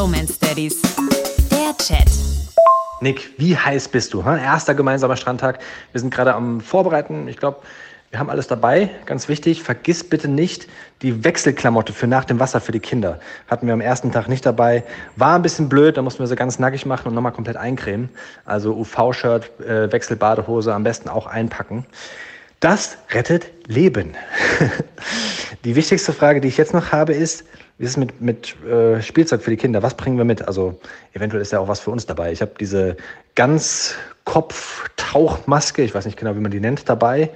Bromance Daddies. Der Chat. Nick, wie heiß bist du? Erster gemeinsamer Strandtag. Wir sind gerade am Vorbereiten. Ich glaube, wir haben alles dabei. Ganz wichtig, vergiss bitte nicht die Wechselklamotte für nach dem Wasser für die Kinder. Hatten wir am ersten Tag nicht dabei. War ein bisschen blöd, da mussten wir sie ganz nackig machen und nochmal komplett eincremen. Also UV-Shirt, äh, Wechselbadehose am besten auch einpacken. Das rettet Leben. die wichtigste Frage, die ich jetzt noch habe, ist, wie ist es mit, mit äh, Spielzeug für die Kinder? Was bringen wir mit? Also eventuell ist ja auch was für uns dabei. Ich habe diese Ganzkopf-Tauchmaske, ich weiß nicht genau, wie man die nennt, dabei.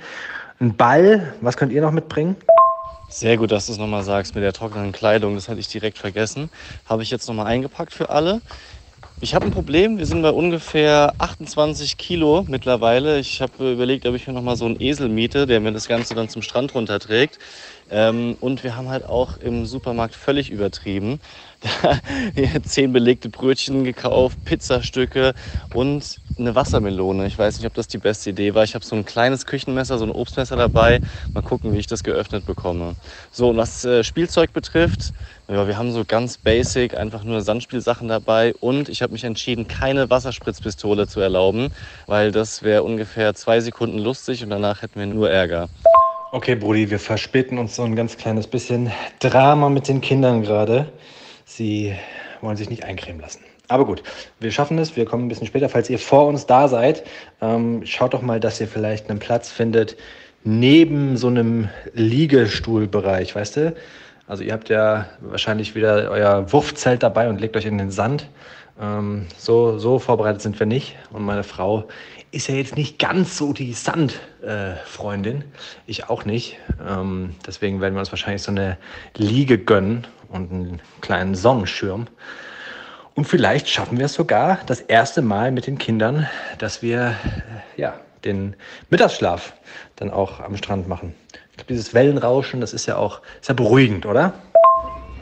Ein Ball, was könnt ihr noch mitbringen? Sehr gut, dass du es nochmal sagst mit der trockenen Kleidung. Das hatte ich direkt vergessen. Habe ich jetzt nochmal eingepackt für alle. Ich habe ein Problem. Wir sind bei ungefähr 28 Kilo mittlerweile. Ich habe überlegt, ob ich mir nochmal so einen Esel miete, der mir das Ganze dann zum Strand runterträgt. Ähm, und wir haben halt auch im Supermarkt völlig übertrieben. Zehn belegte Brötchen gekauft, Pizzastücke und eine Wassermelone. Ich weiß nicht, ob das die beste Idee war. Ich habe so ein kleines Küchenmesser, so ein Obstmesser dabei. Mal gucken, wie ich das geöffnet bekomme. So, und was äh, Spielzeug betrifft, ja, wir haben so ganz basic einfach nur Sandspielsachen dabei und ich habe mich entschieden, keine Wasserspritzpistole zu erlauben, weil das wäre ungefähr zwei Sekunden lustig und danach hätten wir nur Ärger. Okay, Brudi, wir verspäten uns so ein ganz kleines bisschen Drama mit den Kindern gerade. Sie wollen sich nicht eincremen lassen. Aber gut, wir schaffen es. Wir kommen ein bisschen später. Falls ihr vor uns da seid, ähm, schaut doch mal, dass ihr vielleicht einen Platz findet neben so einem Liegestuhlbereich, weißt du? Also ihr habt ja wahrscheinlich wieder euer Wurfzelt dabei und legt euch in den Sand. Ähm, so, so vorbereitet sind wir nicht. Und meine Frau ist ja jetzt nicht ganz so die Sandfreundin. Äh, ich auch nicht. Ähm, deswegen werden wir uns wahrscheinlich so eine Liege gönnen und einen kleinen Sonnenschirm. Und vielleicht schaffen wir es sogar das erste Mal mit den Kindern, dass wir äh, ja, den Mittagsschlaf dann auch am Strand machen. Ich glaube, dieses Wellenrauschen, das ist ja auch ist ja beruhigend, oder?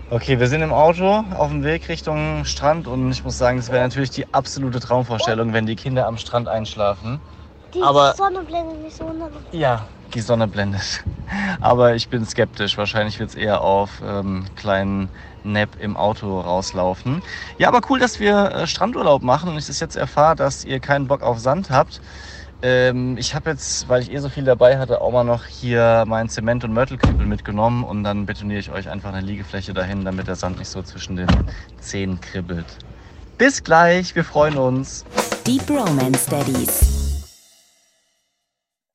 Okay, wir sind im Auto auf dem Weg Richtung Strand und ich muss sagen, es wäre natürlich die absolute Traumvorstellung, wenn die Kinder am Strand einschlafen. Die Aber Sonne blendet mich so ja, die Sonne blendet. Aber ich bin skeptisch. Wahrscheinlich wird es eher auf ähm, kleinen Nap im Auto rauslaufen. Ja, aber cool, dass wir äh, Strandurlaub machen und ich das jetzt erfahre, dass ihr keinen Bock auf Sand habt. Ähm, ich habe jetzt, weil ich eh so viel dabei hatte, auch mal noch hier meinen Zement- und Mörtelkübel mitgenommen und dann betoniere ich euch einfach eine Liegefläche dahin, damit der Sand nicht so zwischen den Zehen kribbelt. Bis gleich, wir freuen uns. Die Bromance Daddies.